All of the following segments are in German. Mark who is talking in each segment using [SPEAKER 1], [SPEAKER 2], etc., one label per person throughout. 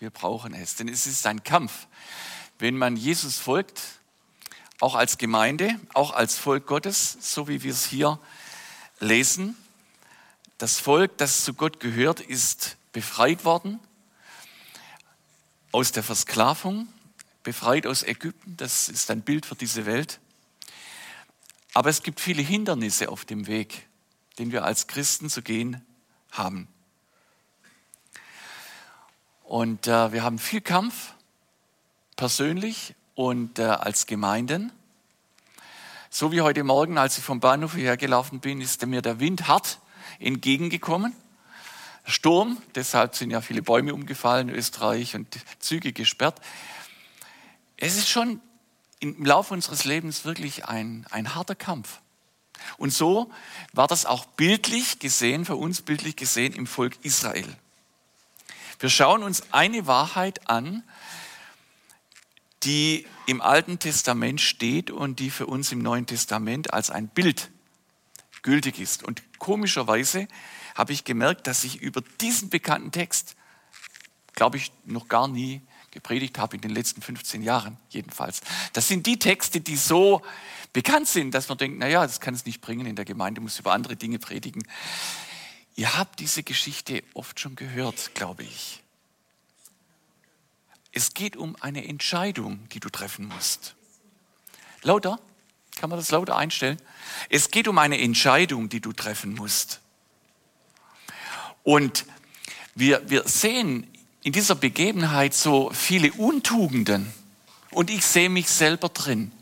[SPEAKER 1] wir brauchen es, denn es ist ein Kampf. Wenn man Jesus folgt, auch als Gemeinde, auch als Volk Gottes, so wie wir es hier lesen, das Volk, das zu Gott gehört, ist befreit worden aus der Versklavung, befreit aus Ägypten. Das ist ein Bild für diese Welt. Aber es gibt viele Hindernisse auf dem Weg, den wir als Christen zu gehen haben. Und äh, wir haben viel Kampf, persönlich und äh, als Gemeinden. So wie heute Morgen, als ich vom Bahnhof hierher gelaufen bin, ist mir der Wind hart entgegengekommen. Sturm, deshalb sind ja viele Bäume umgefallen in Österreich und Züge gesperrt. Es ist schon im Laufe unseres Lebens wirklich ein, ein harter Kampf. Und so war das auch bildlich gesehen, für uns bildlich gesehen im Volk Israel. Wir schauen uns eine Wahrheit an, die im Alten Testament steht und die für uns im Neuen Testament als ein Bild gültig ist. Und komischerweise habe ich gemerkt, dass ich über diesen bekannten Text, glaube ich, noch gar nie gepredigt habe in den letzten 15 Jahren jedenfalls. Das sind die Texte, die so bekannt sind, dass man denkt, naja, das kann es nicht bringen, in der Gemeinde muss über andere Dinge predigen. Ihr habt diese Geschichte oft schon gehört, glaube ich. Es geht um eine Entscheidung, die du treffen musst. Lauter? Kann man das lauter einstellen? Es geht um eine Entscheidung, die du treffen musst. Und wir, wir sehen in dieser Begebenheit so viele Untugenden und ich sehe mich selber drin.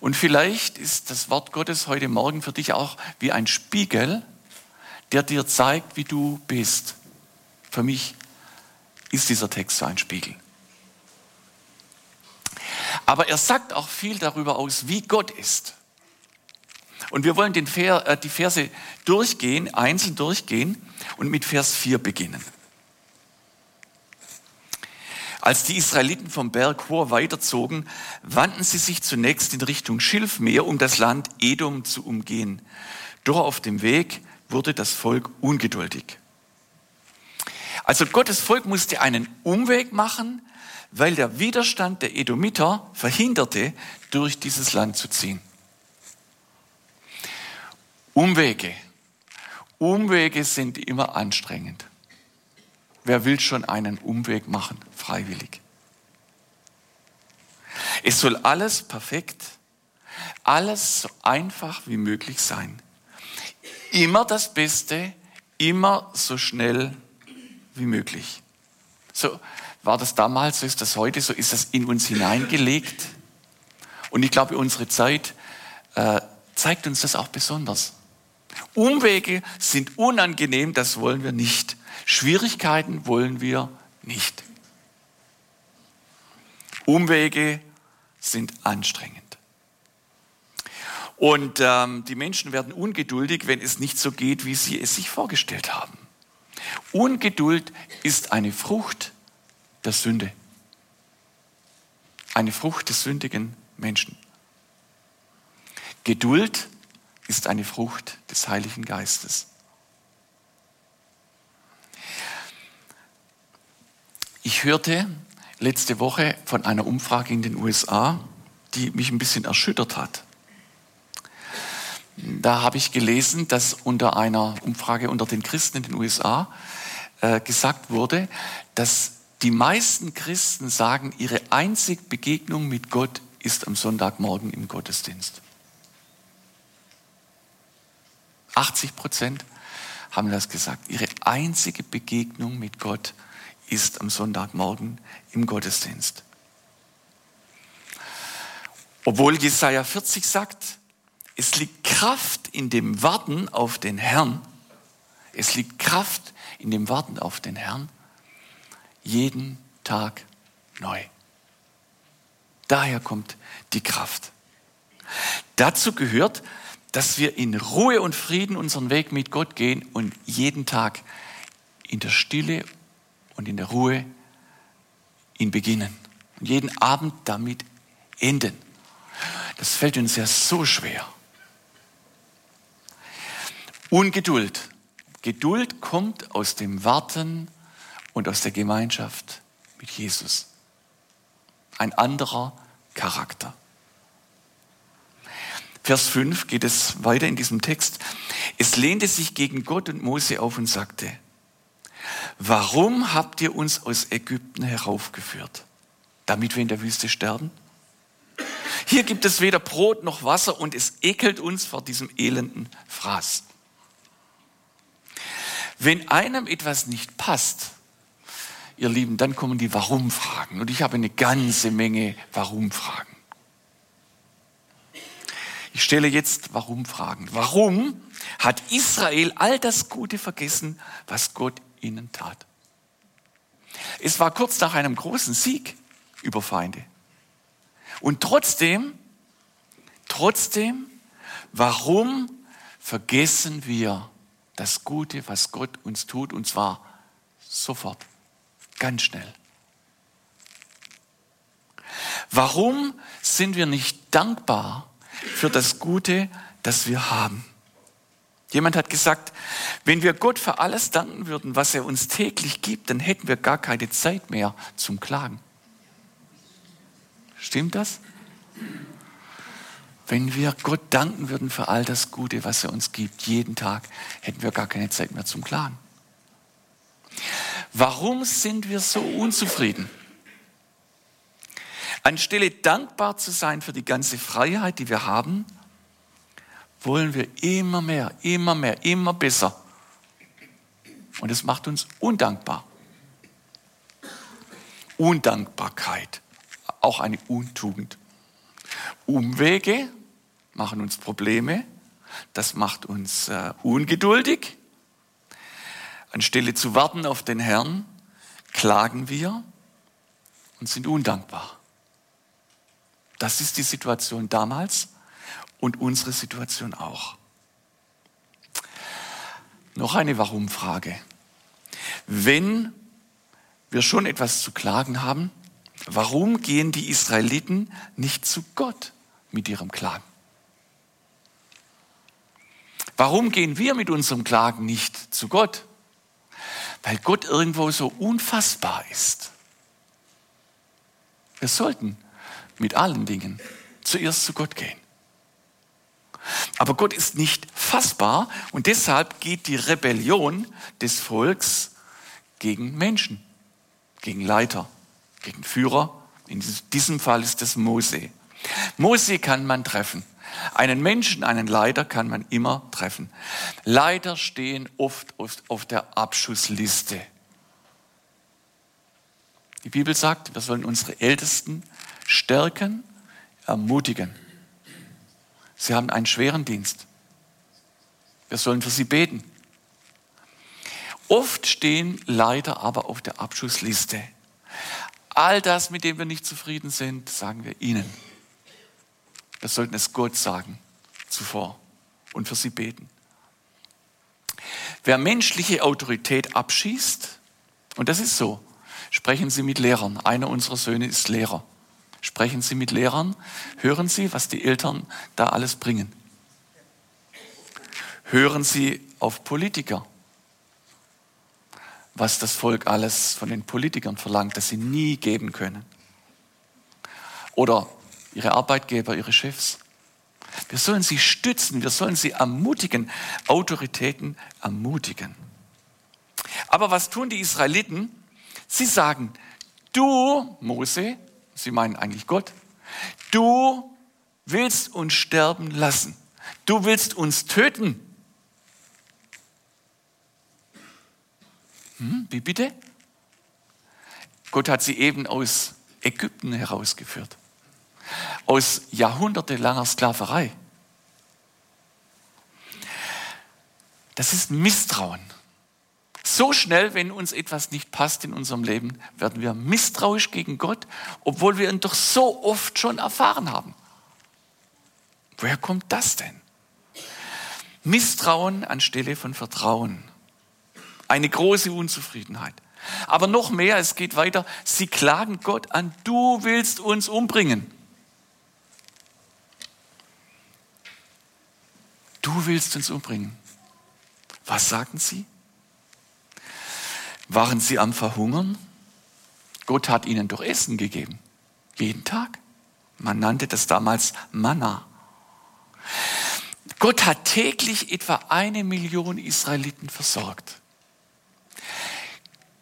[SPEAKER 1] Und vielleicht ist das Wort Gottes heute Morgen für dich auch wie ein Spiegel, der dir zeigt, wie du bist. Für mich ist dieser Text so ein Spiegel. Aber er sagt auch viel darüber aus, wie Gott ist. Und wir wollen Ver, äh, die Verse durchgehen, einzeln durchgehen und mit Vers 4 beginnen. Als die Israeliten vom Berg Hor weiterzogen, wandten sie sich zunächst in Richtung Schilfmeer, um das Land Edom zu umgehen. Doch auf dem Weg wurde das Volk ungeduldig. Also Gottes Volk musste einen Umweg machen, weil der Widerstand der Edomiter verhinderte, durch dieses Land zu ziehen. Umwege. Umwege sind immer anstrengend. Wer will schon einen Umweg machen, freiwillig? Es soll alles perfekt, alles so einfach wie möglich sein. Immer das Beste, immer so schnell wie möglich. So war das damals, so ist das heute, so ist das in uns hineingelegt. Und ich glaube, unsere Zeit äh, zeigt uns das auch besonders. Umwege sind unangenehm, das wollen wir nicht. Schwierigkeiten wollen wir nicht. Umwege sind anstrengend. Und ähm, die Menschen werden ungeduldig, wenn es nicht so geht, wie sie es sich vorgestellt haben. Ungeduld ist eine Frucht der Sünde. Eine Frucht des sündigen Menschen. Geduld ist eine Frucht des Heiligen Geistes. Ich hörte letzte Woche von einer Umfrage in den USA, die mich ein bisschen erschüttert hat. Da habe ich gelesen, dass unter einer Umfrage unter den Christen in den USA äh, gesagt wurde, dass die meisten Christen sagen, ihre einzige Begegnung mit Gott ist am Sonntagmorgen im Gottesdienst. 80 Prozent haben das gesagt. Ihre einzige Begegnung mit Gott ist am Sonntagmorgen im Gottesdienst. Obwohl Jesaja 40 sagt, es liegt Kraft in dem Warten auf den Herrn. Es liegt Kraft in dem Warten auf den Herrn. Jeden Tag neu. Daher kommt die Kraft. Dazu gehört, dass wir in Ruhe und Frieden unseren Weg mit Gott gehen und jeden Tag in der Stille und in der Ruhe ihn beginnen und jeden Abend damit enden. Das fällt uns ja so schwer. Ungeduld. Geduld kommt aus dem Warten und aus der Gemeinschaft mit Jesus. Ein anderer Charakter. Vers 5 geht es weiter in diesem Text. Es lehnte sich gegen Gott und Mose auf und sagte, warum habt ihr uns aus Ägypten heraufgeführt? Damit wir in der Wüste sterben? Hier gibt es weder Brot noch Wasser und es ekelt uns vor diesem elenden Fraß. Wenn einem etwas nicht passt, ihr Lieben, dann kommen die Warum-Fragen. Und ich habe eine ganze Menge Warum-Fragen. Ich stelle jetzt Warum-Fragen. Warum hat Israel all das Gute vergessen, was Gott ihnen tat? Es war kurz nach einem großen Sieg über Feinde. Und trotzdem, trotzdem, warum vergessen wir das Gute, was Gott uns tut, und zwar sofort, ganz schnell? Warum sind wir nicht dankbar für das Gute, das wir haben? Jemand hat gesagt, wenn wir Gott für alles danken würden, was er uns täglich gibt, dann hätten wir gar keine Zeit mehr zum Klagen. Stimmt das? Wenn wir Gott danken würden für all das Gute, was er uns gibt, jeden Tag, hätten wir gar keine Zeit mehr zum Klagen. Warum sind wir so unzufrieden? Anstelle dankbar zu sein für die ganze Freiheit, die wir haben, wollen wir immer mehr, immer mehr, immer besser. Und es macht uns undankbar. Undankbarkeit auch eine Untugend. Umwege machen uns Probleme, das macht uns äh, ungeduldig. Anstelle zu warten auf den Herrn, klagen wir und sind undankbar. Das ist die Situation damals und unsere Situation auch. Noch eine Warum-Frage. Wenn wir schon etwas zu klagen haben, Warum gehen die Israeliten nicht zu Gott mit ihrem Klagen? Warum gehen wir mit unserem Klagen nicht zu Gott? Weil Gott irgendwo so unfassbar ist. Wir sollten mit allen Dingen zuerst zu Gott gehen. Aber Gott ist nicht fassbar und deshalb geht die Rebellion des Volks gegen Menschen, gegen Leiter gegen Führer. In diesem Fall ist es Mose. Mose kann man treffen. Einen Menschen, einen Leiter kann man immer treffen. Leiter stehen oft auf der Abschussliste. Die Bibel sagt, wir sollen unsere Ältesten stärken, ermutigen. Sie haben einen schweren Dienst. Wir sollen für sie beten. Oft stehen Leiter aber auf der Abschussliste. All das, mit dem wir nicht zufrieden sind, sagen wir ihnen. Wir sollten es Gott sagen zuvor und für sie beten. Wer menschliche Autorität abschießt, und das ist so, sprechen Sie mit Lehrern. Einer unserer Söhne ist Lehrer. Sprechen Sie mit Lehrern, hören Sie, was die Eltern da alles bringen. Hören Sie auf Politiker was das Volk alles von den Politikern verlangt, das sie nie geben können. Oder ihre Arbeitgeber, ihre Chefs. Wir sollen sie stützen, wir sollen sie ermutigen, Autoritäten ermutigen. Aber was tun die Israeliten? Sie sagen, du, Mose, sie meinen eigentlich Gott, du willst uns sterben lassen. Du willst uns töten. Hm, wie bitte? Gott hat sie eben aus Ägypten herausgeführt. Aus jahrhundertelanger Sklaverei. Das ist Misstrauen. So schnell, wenn uns etwas nicht passt in unserem Leben, werden wir misstrauisch gegen Gott, obwohl wir ihn doch so oft schon erfahren haben. Woher kommt das denn? Misstrauen anstelle von Vertrauen. Eine große Unzufriedenheit. Aber noch mehr, es geht weiter, sie klagen Gott an, du willst uns umbringen. Du willst uns umbringen. Was sagten sie? Waren sie am Verhungern? Gott hat ihnen doch Essen gegeben. Jeden Tag. Man nannte das damals Manna. Gott hat täglich etwa eine Million Israeliten versorgt.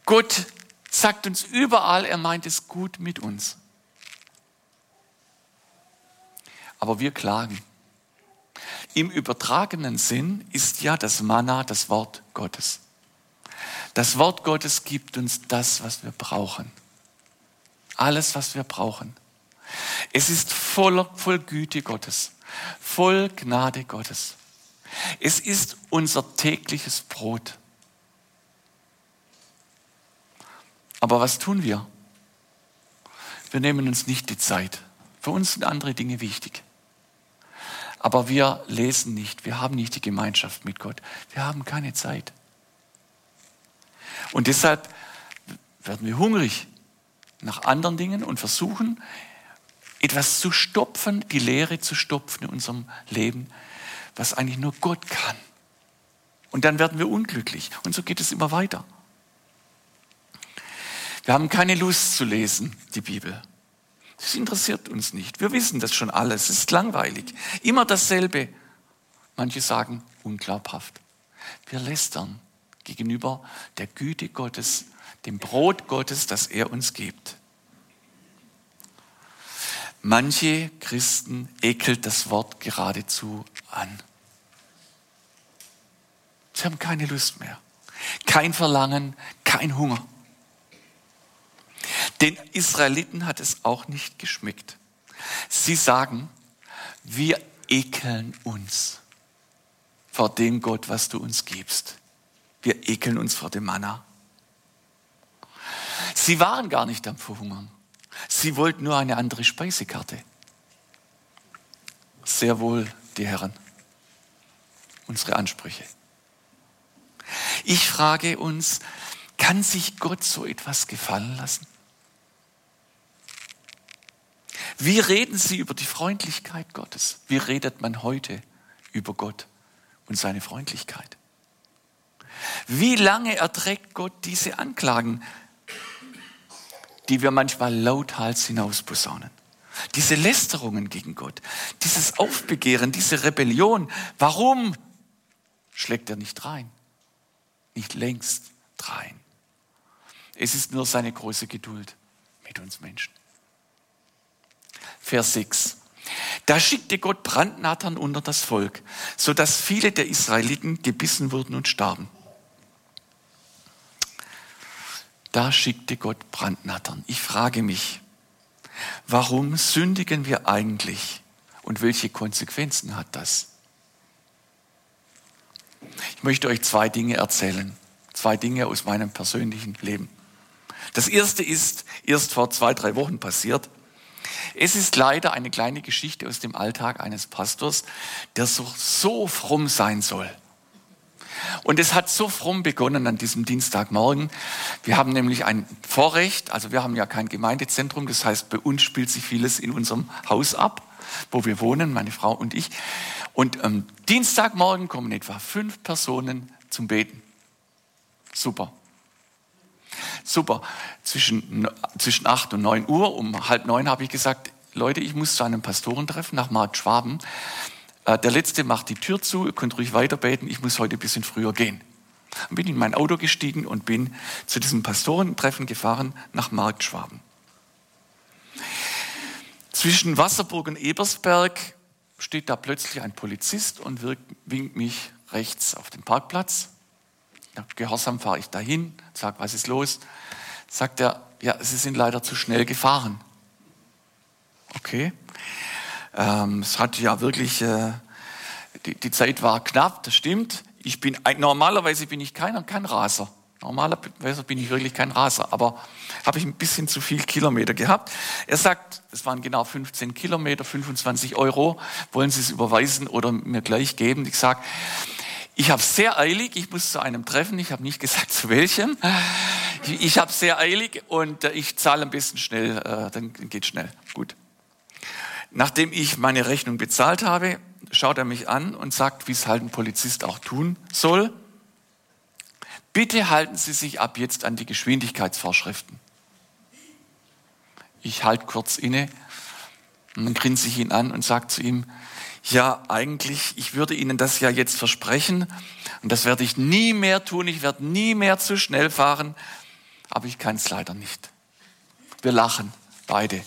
[SPEAKER 1] Gott sagt uns überall, er meint es gut mit uns. Aber wir klagen. Im übertragenen Sinn ist ja das Manna das Wort Gottes. Das Wort Gottes gibt uns das, was wir brauchen. Alles, was wir brauchen. Es ist voller, voll Güte Gottes, voll Gnade Gottes. Es ist unser tägliches Brot. Aber was tun wir? Wir nehmen uns nicht die Zeit. Für uns sind andere Dinge wichtig. Aber wir lesen nicht, wir haben nicht die Gemeinschaft mit Gott. Wir haben keine Zeit. Und deshalb werden wir hungrig nach anderen Dingen und versuchen, etwas zu stopfen, die Leere zu stopfen in unserem Leben, was eigentlich nur Gott kann. Und dann werden wir unglücklich. Und so geht es immer weiter. Wir haben keine Lust zu lesen, die Bibel. Das interessiert uns nicht. Wir wissen das schon alles. Es ist langweilig. Immer dasselbe. Manche sagen unglaubhaft. Wir lästern gegenüber der Güte Gottes, dem Brot Gottes, das er uns gibt. Manche Christen ekelt das Wort geradezu an. Sie haben keine Lust mehr, kein Verlangen, kein Hunger. Den Israeliten hat es auch nicht geschmeckt. Sie sagen, wir ekeln uns vor dem Gott, was du uns gibst. Wir ekeln uns vor dem Manna. Sie waren gar nicht am Verhungern. Sie wollten nur eine andere Speisekarte. Sehr wohl die Herren. Unsere Ansprüche. Ich frage uns, kann sich Gott so etwas gefallen lassen? Wie reden Sie über die Freundlichkeit Gottes? Wie redet man heute über Gott und seine Freundlichkeit? Wie lange erträgt Gott diese Anklagen, die wir manchmal lauthals hinausposaunen? Diese Lästerungen gegen Gott, dieses Aufbegehren, diese Rebellion. Warum schlägt er nicht rein? Nicht längst rein. Es ist nur seine große Geduld mit uns Menschen. Vers 6. Da schickte Gott Brandnattern unter das Volk, sodass viele der Israeliten gebissen wurden und starben. Da schickte Gott Brandnattern. Ich frage mich, warum sündigen wir eigentlich und welche Konsequenzen hat das? Ich möchte euch zwei Dinge erzählen, zwei Dinge aus meinem persönlichen Leben. Das erste ist erst vor zwei, drei Wochen passiert. Es ist leider eine kleine Geschichte aus dem Alltag eines Pastors, der so, so fromm sein soll. Und es hat so fromm begonnen an diesem Dienstagmorgen. Wir haben nämlich ein Vorrecht, also wir haben ja kein Gemeindezentrum, das heißt, bei uns spielt sich vieles in unserem Haus ab, wo wir wohnen, meine Frau und ich. Und am Dienstagmorgen kommen etwa fünf Personen zum Beten. Super. Super. Zwischen, zwischen acht und neun Uhr, um halb neun habe ich gesagt, Leute, ich muss zu einem Pastorentreffen nach Markt Schwaben. Äh, der Letzte macht die Tür zu, ihr könnt ruhig weiterbeten, ich muss heute ein bisschen früher gehen. Dann bin in mein Auto gestiegen und bin zu diesem Pastorentreffen gefahren nach Markt Schwaben. Zwischen Wasserburg und Ebersberg steht da plötzlich ein Polizist und winkt mich rechts auf den Parkplatz. Gehorsam fahre ich dahin, sage, was ist los? Sagt er, ja, Sie sind leider zu schnell gefahren. Okay. Ähm, es hat ja wirklich, äh, die, die, Zeit war knapp, das stimmt. Ich bin, normalerweise bin ich kein, kein Raser. Normalerweise bin ich wirklich kein Raser, aber habe ich ein bisschen zu viel Kilometer gehabt. Er sagt, es waren genau 15 Kilometer, 25 Euro. Wollen Sie es überweisen oder mir gleich geben? Ich sage, ich habe sehr eilig, ich muss zu einem Treffen, ich habe nicht gesagt zu welchem. Ich habe sehr eilig und äh, ich zahle ein bisschen schnell, äh, dann geht schnell. Gut. Nachdem ich meine Rechnung bezahlt habe, schaut er mich an und sagt, wie es halt ein Polizist auch tun soll. Bitte halten Sie sich ab jetzt an die Geschwindigkeitsvorschriften. Ich halte kurz inne und dann grinse ich ihn an und sage zu ihm, ja, eigentlich, ich würde Ihnen das ja jetzt versprechen und das werde ich nie mehr tun, ich werde nie mehr zu schnell fahren, aber ich kann es leider nicht. Wir lachen, beide.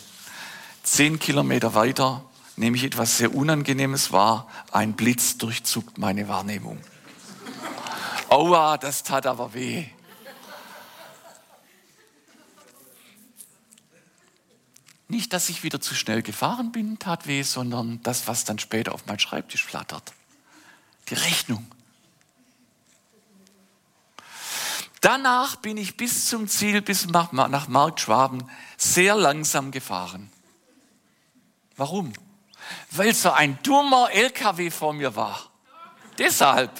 [SPEAKER 1] Zehn Kilometer weiter nehme ich etwas sehr Unangenehmes wahr, ein Blitz durchzuckt meine Wahrnehmung. Aua, das tat aber weh. Nicht, dass ich wieder zu schnell gefahren bin, tat weh, sondern das, was dann später auf meinen Schreibtisch flattert. Die Rechnung. Danach bin ich bis zum Ziel, bis nach Marktschwaben, sehr langsam gefahren. Warum? Weil so ein dummer LKW vor mir war. Deshalb.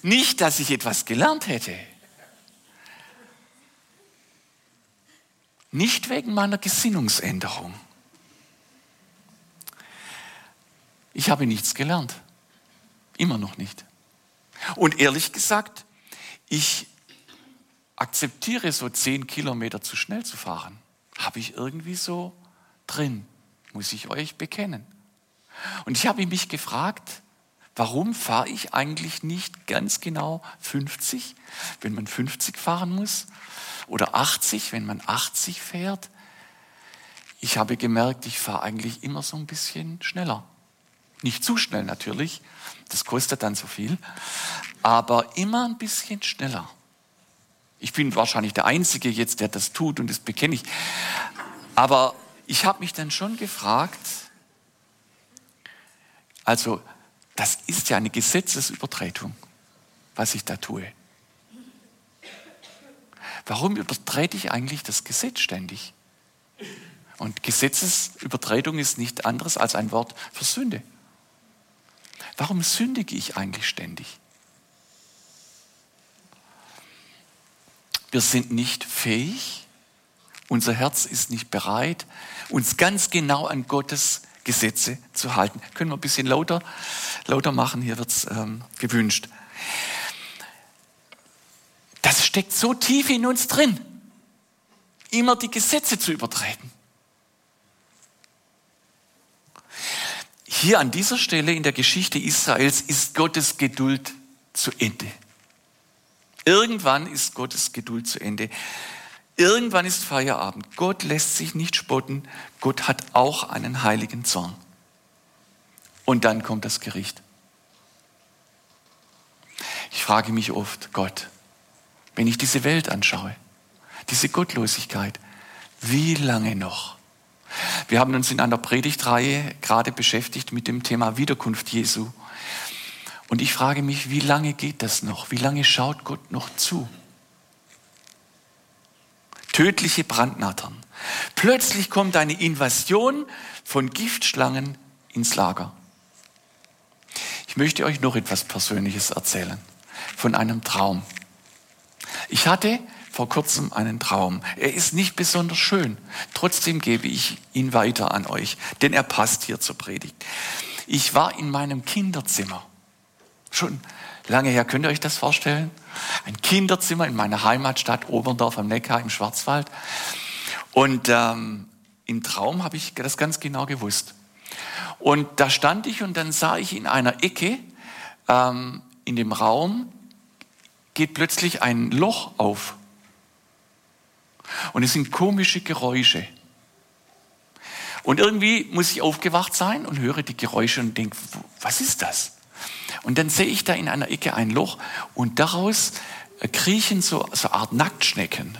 [SPEAKER 1] Nicht, dass ich etwas gelernt hätte. Nicht wegen meiner Gesinnungsänderung. Ich habe nichts gelernt. Immer noch nicht. Und ehrlich gesagt, ich akzeptiere so zehn Kilometer zu schnell zu fahren. Habe ich irgendwie so drin, muss ich euch bekennen. Und ich habe mich gefragt, warum fahre ich eigentlich nicht ganz genau 50, wenn man 50 fahren muss? Oder 80, wenn man 80 fährt. Ich habe gemerkt, ich fahre eigentlich immer so ein bisschen schneller. Nicht zu schnell natürlich, das kostet dann so viel, aber immer ein bisschen schneller. Ich bin wahrscheinlich der Einzige jetzt, der das tut und das bekenne ich. Aber ich habe mich dann schon gefragt, also das ist ja eine Gesetzesübertretung, was ich da tue. Warum übertrete ich eigentlich das Gesetz ständig? Und Gesetzesübertretung ist nicht anderes als ein Wort für Sünde. Warum sündige ich eigentlich ständig? Wir sind nicht fähig, unser Herz ist nicht bereit, uns ganz genau an Gottes Gesetze zu halten. Können wir ein bisschen lauter, lauter machen? Hier wird es ähm, gewünscht. Das steckt so tief in uns drin, immer die Gesetze zu übertreten. Hier an dieser Stelle in der Geschichte Israels ist Gottes Geduld zu Ende. Irgendwann ist Gottes Geduld zu Ende. Irgendwann ist Feierabend. Gott lässt sich nicht spotten. Gott hat auch einen heiligen Zorn. Und dann kommt das Gericht. Ich frage mich oft, Gott, wenn ich diese Welt anschaue, diese Gottlosigkeit, wie lange noch? Wir haben uns in einer Predigtreihe gerade beschäftigt mit dem Thema Wiederkunft Jesu. Und ich frage mich, wie lange geht das noch? Wie lange schaut Gott noch zu? Tödliche Brandnattern. Plötzlich kommt eine Invasion von Giftschlangen ins Lager. Ich möchte euch noch etwas Persönliches erzählen von einem Traum. Ich hatte vor kurzem einen Traum. Er ist nicht besonders schön. Trotzdem gebe ich ihn weiter an euch, denn er passt hier zur Predigt. Ich war in meinem Kinderzimmer. Schon lange her, könnt ihr euch das vorstellen? Ein Kinderzimmer in meiner Heimatstadt Oberndorf am Neckar im Schwarzwald. Und ähm, im Traum habe ich das ganz genau gewusst. Und da stand ich und dann sah ich in einer Ecke ähm, in dem Raum geht plötzlich ein Loch auf. Und es sind komische Geräusche. Und irgendwie muss ich aufgewacht sein und höre die Geräusche und denke, was ist das? Und dann sehe ich da in einer Ecke ein Loch und daraus äh, kriechen so, so Art Nacktschnecken.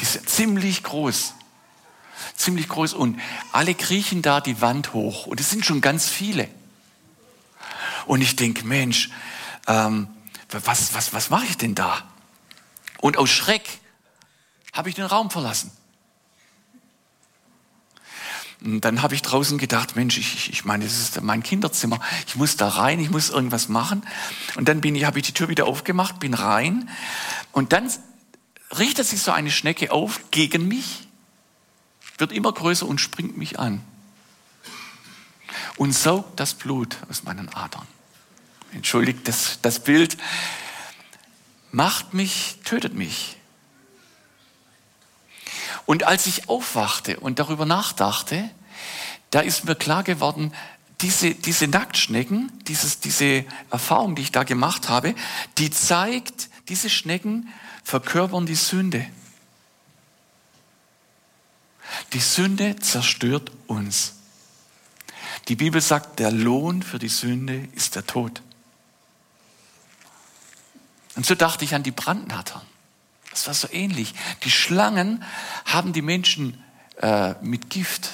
[SPEAKER 1] Die sind ziemlich groß. Ziemlich groß und alle kriechen da die Wand hoch und es sind schon ganz viele. Und ich denke, Mensch, ähm, was, was, was mache ich denn da? Und aus Schreck habe ich den Raum verlassen. Und dann habe ich draußen gedacht, Mensch, ich, ich meine, das ist mein Kinderzimmer. Ich muss da rein, ich muss irgendwas machen. Und dann bin ich, habe ich die Tür wieder aufgemacht, bin rein. Und dann richtet sich so eine Schnecke auf gegen mich, wird immer größer und springt mich an. Und saugt das Blut aus meinen Adern entschuldigt das, das Bild, macht mich, tötet mich. Und als ich aufwachte und darüber nachdachte, da ist mir klar geworden, diese, diese Nacktschnecken, dieses, diese Erfahrung, die ich da gemacht habe, die zeigt, diese Schnecken verkörpern die Sünde. Die Sünde zerstört uns. Die Bibel sagt, der Lohn für die Sünde ist der Tod. Und so dachte ich an die Brandnattern. Das war so ähnlich. Die Schlangen haben die Menschen äh, mit Gift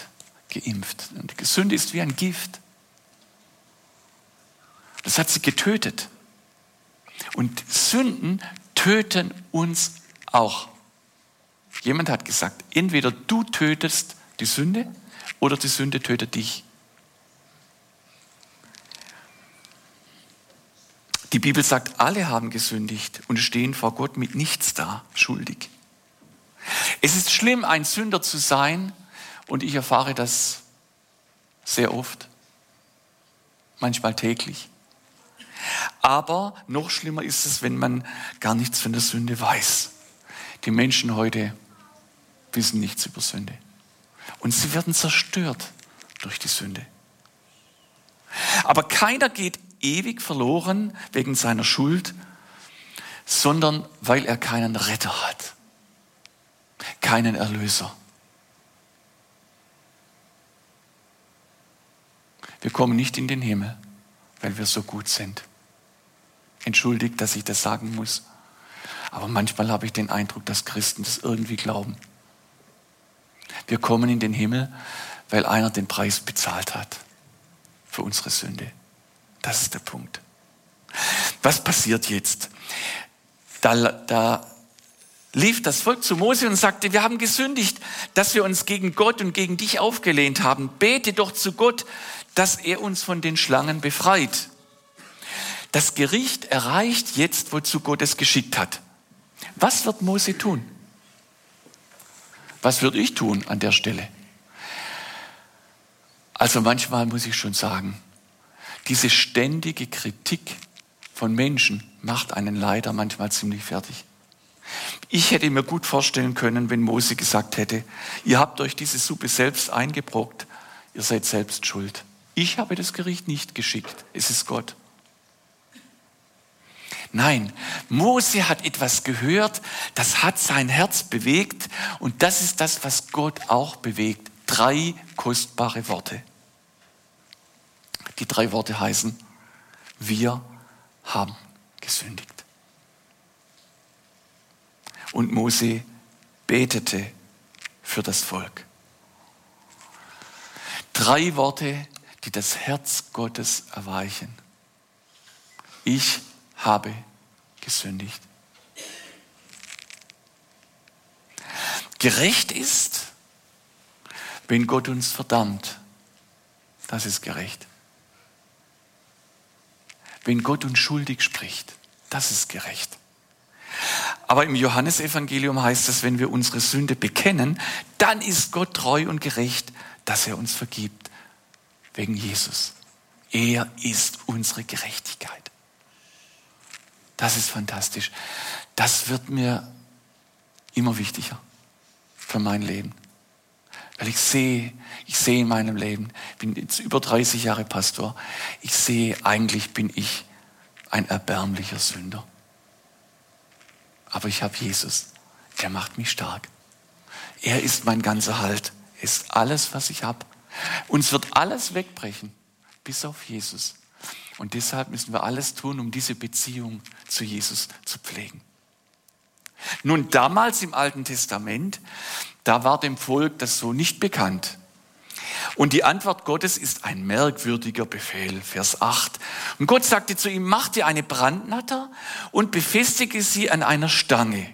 [SPEAKER 1] geimpft. Und die Sünde ist wie ein Gift. Das hat sie getötet. Und Sünden töten uns auch. Jemand hat gesagt, entweder du tötest die Sünde oder die Sünde tötet dich. Die Bibel sagt, alle haben gesündigt und stehen vor Gott mit nichts da, schuldig. Es ist schlimm, ein Sünder zu sein und ich erfahre das sehr oft, manchmal täglich. Aber noch schlimmer ist es, wenn man gar nichts von der Sünde weiß. Die Menschen heute wissen nichts über Sünde. Und sie werden zerstört durch die Sünde. Aber keiner geht ewig verloren wegen seiner Schuld, sondern weil er keinen Retter hat, keinen Erlöser. Wir kommen nicht in den Himmel, weil wir so gut sind. Entschuldigt, dass ich das sagen muss. Aber manchmal habe ich den Eindruck, dass Christen das irgendwie glauben. Wir kommen in den Himmel, weil einer den Preis bezahlt hat für unsere Sünde. Das ist der Punkt. Was passiert jetzt? Da, da lief das Volk zu Mose und sagte, wir haben gesündigt, dass wir uns gegen Gott und gegen dich aufgelehnt haben. Bete doch zu Gott, dass er uns von den Schlangen befreit. Das Gericht erreicht jetzt, wozu Gott es geschickt hat. Was wird Mose tun? Was würde ich tun an der Stelle? Also manchmal muss ich schon sagen, diese ständige Kritik von Menschen macht einen leider manchmal ziemlich fertig. Ich hätte mir gut vorstellen können, wenn Mose gesagt hätte, ihr habt euch diese Suppe selbst eingebrockt, ihr seid selbst schuld. Ich habe das Gericht nicht geschickt, es ist Gott. Nein, Mose hat etwas gehört, das hat sein Herz bewegt und das ist das, was Gott auch bewegt. Drei kostbare Worte. Die drei Worte heißen, wir haben gesündigt. Und Mose betete für das Volk. Drei Worte, die das Herz Gottes erweichen. Ich habe gesündigt. Gerecht ist, wenn Gott uns verdammt. Das ist gerecht. Wenn Gott uns schuldig spricht, das ist gerecht. Aber im Johannesevangelium heißt es, wenn wir unsere Sünde bekennen, dann ist Gott treu und gerecht, dass er uns vergibt. Wegen Jesus. Er ist unsere Gerechtigkeit. Das ist fantastisch. Das wird mir immer wichtiger für mein Leben. Weil ich sehe, ich sehe in meinem Leben, ich bin jetzt über 30 Jahre Pastor, ich sehe, eigentlich bin ich ein erbärmlicher Sünder. Aber ich habe Jesus. Er macht mich stark. Er ist mein ganzer Halt. Er ist alles, was ich habe. Uns wird alles wegbrechen, bis auf Jesus. Und deshalb müssen wir alles tun, um diese Beziehung zu Jesus zu pflegen. Nun, damals im Alten Testament, da war dem Volk das so nicht bekannt. Und die Antwort Gottes ist ein merkwürdiger Befehl, Vers 8. Und Gott sagte zu ihm, mach dir eine Brandnatter und befestige sie an einer Stange.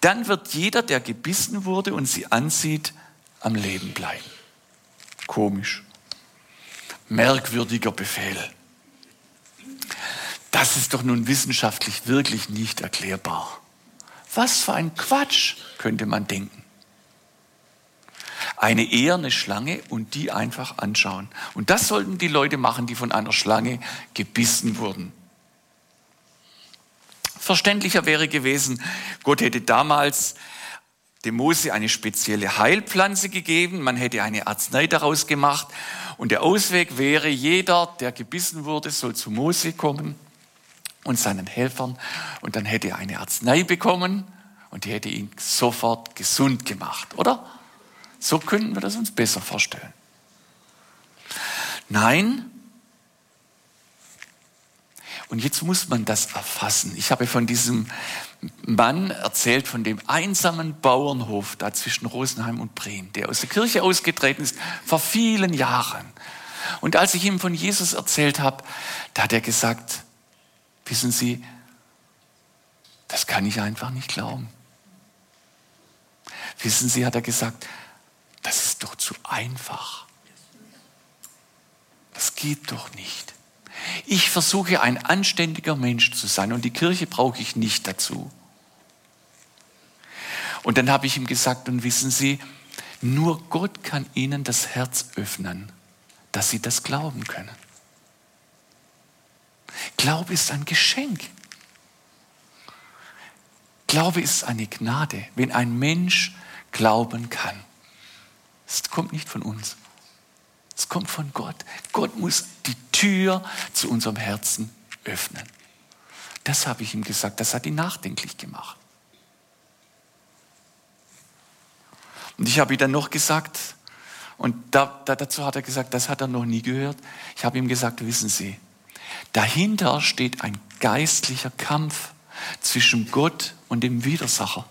[SPEAKER 1] Dann wird jeder, der gebissen wurde und sie ansieht, am Leben bleiben. Komisch. Merkwürdiger Befehl. Das ist doch nun wissenschaftlich wirklich nicht erklärbar. Was für ein Quatsch, könnte man denken. Eine eherne Schlange und die einfach anschauen. Und das sollten die Leute machen, die von einer Schlange gebissen wurden. Verständlicher wäre gewesen, Gott hätte damals dem Mose eine spezielle Heilpflanze gegeben, man hätte eine Arznei daraus gemacht und der Ausweg wäre, jeder, der gebissen wurde, soll zu Mose kommen und seinen Helfern und dann hätte er eine Arznei bekommen und die hätte ihn sofort gesund gemacht, oder? So könnten wir das uns besser vorstellen. Nein, und jetzt muss man das erfassen. Ich habe von diesem Mann erzählt, von dem einsamen Bauernhof da zwischen Rosenheim und Bremen, der aus der Kirche ausgetreten ist vor vielen Jahren. Und als ich ihm von Jesus erzählt habe, da hat er gesagt, wissen Sie, das kann ich einfach nicht glauben. Wissen Sie, hat er gesagt, das ist doch zu einfach. Das geht doch nicht. Ich versuche ein anständiger Mensch zu sein und die Kirche brauche ich nicht dazu. Und dann habe ich ihm gesagt, und wissen Sie, nur Gott kann Ihnen das Herz öffnen, dass Sie das glauben können. Glaube ist ein Geschenk. Glaube ist eine Gnade, wenn ein Mensch glauben kann. Es kommt nicht von uns. Es kommt von Gott. Gott muss die Tür zu unserem Herzen öffnen. Das habe ich ihm gesagt. Das hat ihn nachdenklich gemacht. Und ich habe ihm dann noch gesagt, und da, da, dazu hat er gesagt, das hat er noch nie gehört. Ich habe ihm gesagt, wissen Sie, dahinter steht ein geistlicher Kampf zwischen Gott und dem Widersacher.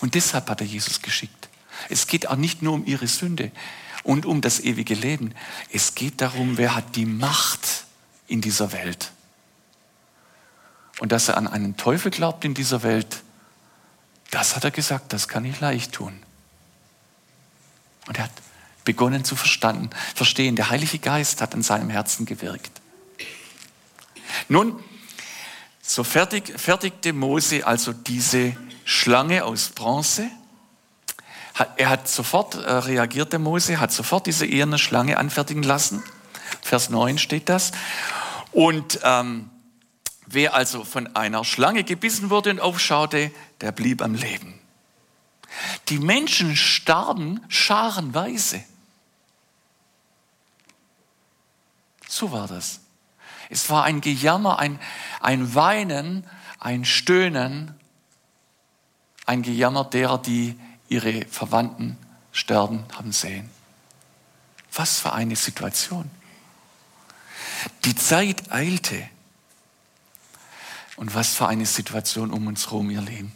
[SPEAKER 1] Und deshalb hat er Jesus geschickt. Es geht auch nicht nur um ihre Sünde und um das ewige Leben. Es geht darum, wer hat die Macht in dieser Welt. Und dass er an einen Teufel glaubt in dieser Welt, das hat er gesagt, das kann ich leicht tun. Und er hat begonnen zu verstanden, verstehen. Der Heilige Geist hat in seinem Herzen gewirkt. Nun, so fertig, fertigte Mose also diese Schlange aus Bronze er hat sofort äh, reagiert, der Mose, hat sofort diese eherne Schlange anfertigen lassen. Vers 9 steht das. Und ähm, wer also von einer Schlange gebissen wurde und aufschaute, der blieb am Leben. Die Menschen starben scharenweise. So war das. Es war ein Gejammer, ein, ein Weinen, ein Stöhnen, ein Gejammer derer, die ihre Verwandten sterben haben sehen. Was für eine Situation. Die Zeit eilte. Und was für eine Situation um uns herum, ihr Leben.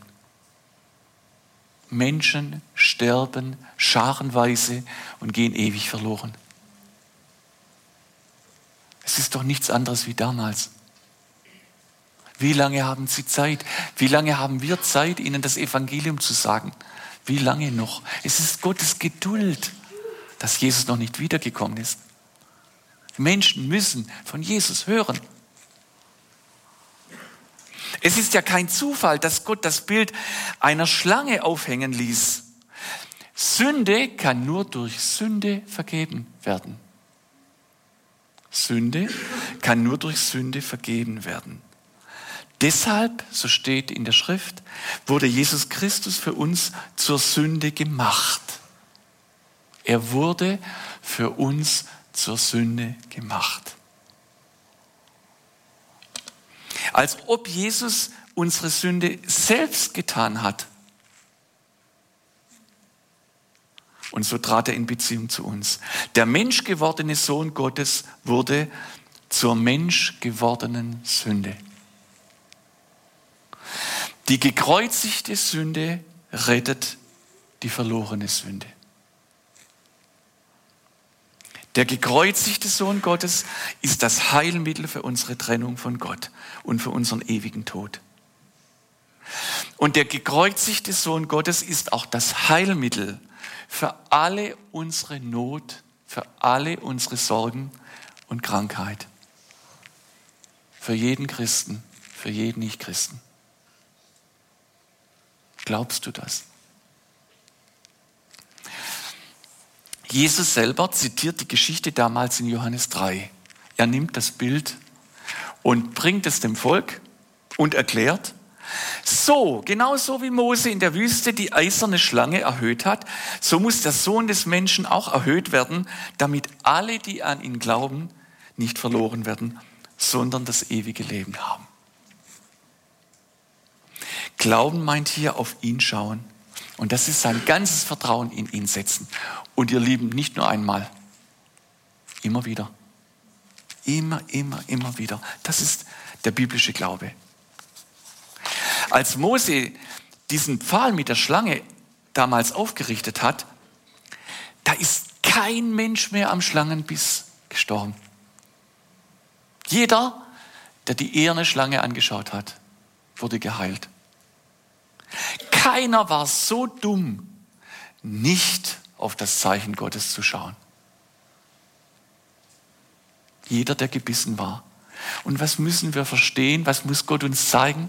[SPEAKER 1] Menschen sterben scharenweise und gehen ewig verloren. Es ist doch nichts anderes wie damals. Wie lange haben Sie Zeit? Wie lange haben wir Zeit, Ihnen das Evangelium zu sagen? Wie lange noch? Es ist Gottes Geduld, dass Jesus noch nicht wiedergekommen ist. Menschen müssen von Jesus hören. Es ist ja kein Zufall, dass Gott das Bild einer Schlange aufhängen ließ. Sünde kann nur durch Sünde vergeben werden. Sünde kann nur durch Sünde vergeben werden. Deshalb, so steht in der Schrift, wurde Jesus Christus für uns zur Sünde gemacht. Er wurde für uns zur Sünde gemacht. Als ob Jesus unsere Sünde selbst getan hat. Und so trat er in Beziehung zu uns. Der menschgewordene Sohn Gottes wurde zur menschgewordenen Sünde. Die gekreuzigte Sünde rettet die verlorene Sünde. Der gekreuzigte Sohn Gottes ist das Heilmittel für unsere Trennung von Gott und für unseren ewigen Tod. Und der gekreuzigte Sohn Gottes ist auch das Heilmittel für alle unsere Not, für alle unsere Sorgen und Krankheit. Für jeden Christen, für jeden Nicht-Christen. Glaubst du das? Jesus selber zitiert die Geschichte damals in Johannes 3. Er nimmt das Bild und bringt es dem Volk und erklärt, So, genauso wie Mose in der Wüste die eiserne Schlange erhöht hat, so muss der Sohn des Menschen auch erhöht werden, damit alle, die an ihn glauben, nicht verloren werden, sondern das ewige Leben haben. Glauben meint hier auf ihn schauen. Und das ist sein ganzes Vertrauen in ihn setzen. Und ihr Lieben, nicht nur einmal, immer wieder. Immer, immer, immer wieder. Das ist der biblische Glaube. Als Mose diesen Pfahl mit der Schlange damals aufgerichtet hat, da ist kein Mensch mehr am Schlangenbiss gestorben. Jeder, der die eherne Schlange angeschaut hat, wurde geheilt. Keiner war so dumm, nicht auf das Zeichen Gottes zu schauen. Jeder, der gebissen war. Und was müssen wir verstehen? Was muss Gott uns zeigen?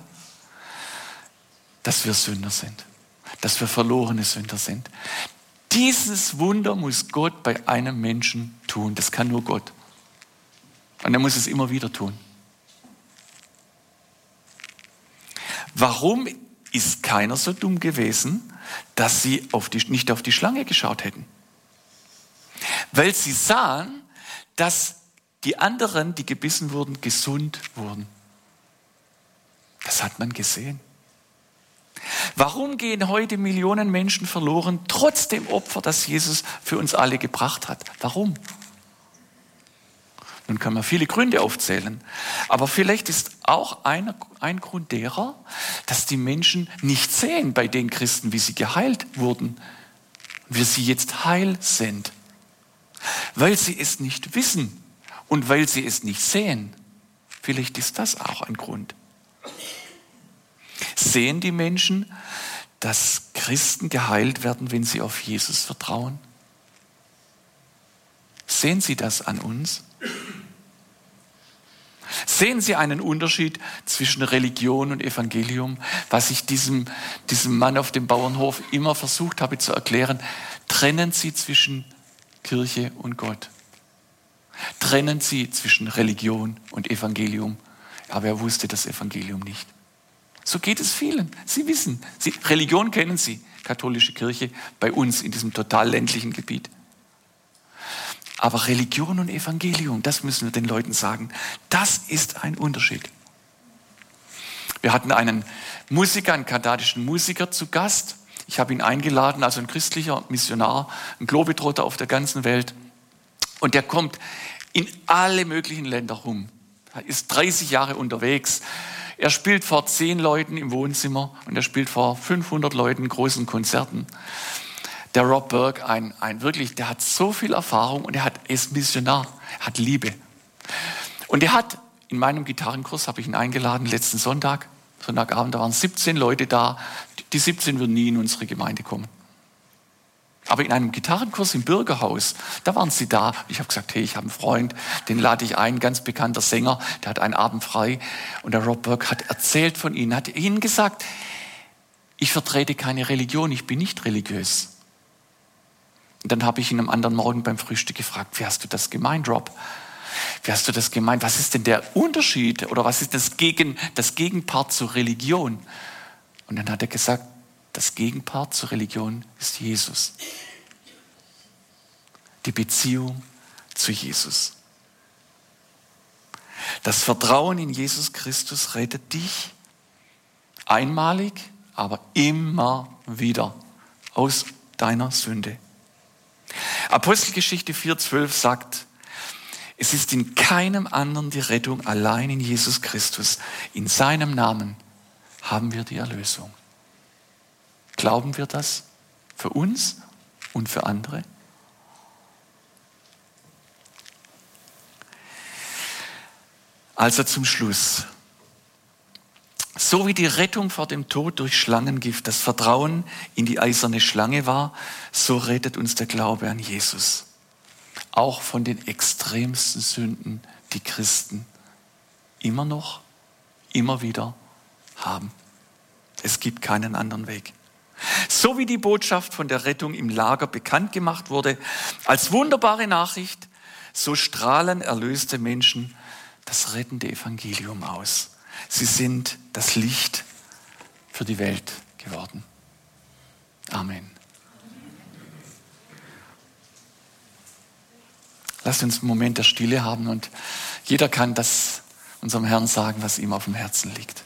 [SPEAKER 1] Dass wir Sünder sind. Dass wir verlorene Sünder sind. Dieses Wunder muss Gott bei einem Menschen tun. Das kann nur Gott. Und er muss es immer wieder tun. Warum ist keiner so dumm gewesen, dass sie auf die, nicht auf die Schlange geschaut hätten? Weil sie sahen, dass die anderen, die gebissen wurden, gesund wurden. Das hat man gesehen. Warum gehen heute Millionen Menschen verloren, trotz dem Opfer, das Jesus für uns alle gebracht hat? Warum? Nun kann man viele Gründe aufzählen. Aber vielleicht ist auch ein, ein Grund derer, dass die Menschen nicht sehen bei den Christen, wie sie geheilt wurden, wie sie jetzt heil sind. Weil sie es nicht wissen und weil sie es nicht sehen. Vielleicht ist das auch ein Grund. Sehen die Menschen, dass Christen geheilt werden, wenn sie auf Jesus vertrauen? Sehen sie das an uns? Sehen Sie einen Unterschied zwischen Religion und Evangelium, was ich diesem, diesem Mann auf dem Bauernhof immer versucht habe zu erklären? Trennen Sie zwischen Kirche und Gott. Trennen Sie zwischen Religion und Evangelium. Aber er wusste das Evangelium nicht. So geht es vielen. Sie wissen, Sie, Religion kennen Sie, katholische Kirche, bei uns in diesem total ländlichen Gebiet. Aber Religion und Evangelium, das müssen wir den Leuten sagen, das ist ein Unterschied. Wir hatten einen Musiker, einen kanadischen Musiker zu Gast. Ich habe ihn eingeladen, also ein christlicher Missionar, ein Globetrotter auf der ganzen Welt. Und der kommt in alle möglichen Länder rum. Er ist 30 Jahre unterwegs. Er spielt vor 10 Leuten im Wohnzimmer und er spielt vor 500 Leuten in großen Konzerten der Rob Burke, ein, ein wirklich, der hat so viel Erfahrung und er hat, ist Missionar, hat Liebe. Und er hat, in meinem Gitarrenkurs habe ich ihn eingeladen, letzten Sonntag, Sonntagabend, da waren 17 Leute da. Die 17 würden nie in unsere Gemeinde kommen. Aber in einem Gitarrenkurs im Bürgerhaus, da waren sie da. Ich habe gesagt, hey, ich habe einen Freund, den lade ich ein, ganz bekannter Sänger, der hat einen Abend frei. Und der Rob Burke hat erzählt von ihnen, hat ihnen gesagt, ich vertrete keine Religion, ich bin nicht religiös. Dann habe ich ihn am anderen Morgen beim Frühstück gefragt, wie hast du das gemeint, Rob? Wie hast du das gemeint? Was ist denn der Unterschied oder was ist das, Gegen, das Gegenpart zur Religion? Und dann hat er gesagt, das Gegenpart zur Religion ist Jesus. Die Beziehung zu Jesus. Das Vertrauen in Jesus Christus rettet dich einmalig, aber immer wieder aus deiner Sünde. Apostelgeschichte 4.12 sagt, es ist in keinem anderen die Rettung, allein in Jesus Christus. In seinem Namen haben wir die Erlösung. Glauben wir das für uns und für andere? Also zum Schluss. So wie die Rettung vor dem Tod durch Schlangengift das Vertrauen in die eiserne Schlange war, so rettet uns der Glaube an Jesus. Auch von den extremsten Sünden, die Christen immer noch, immer wieder haben. Es gibt keinen anderen Weg. So wie die Botschaft von der Rettung im Lager bekannt gemacht wurde, als wunderbare Nachricht, so strahlen erlöste Menschen das rettende Evangelium aus. Sie sind das Licht für die Welt geworden. Amen. Lasst uns einen Moment der Stille haben und jeder kann das unserem Herrn sagen, was ihm auf dem Herzen liegt.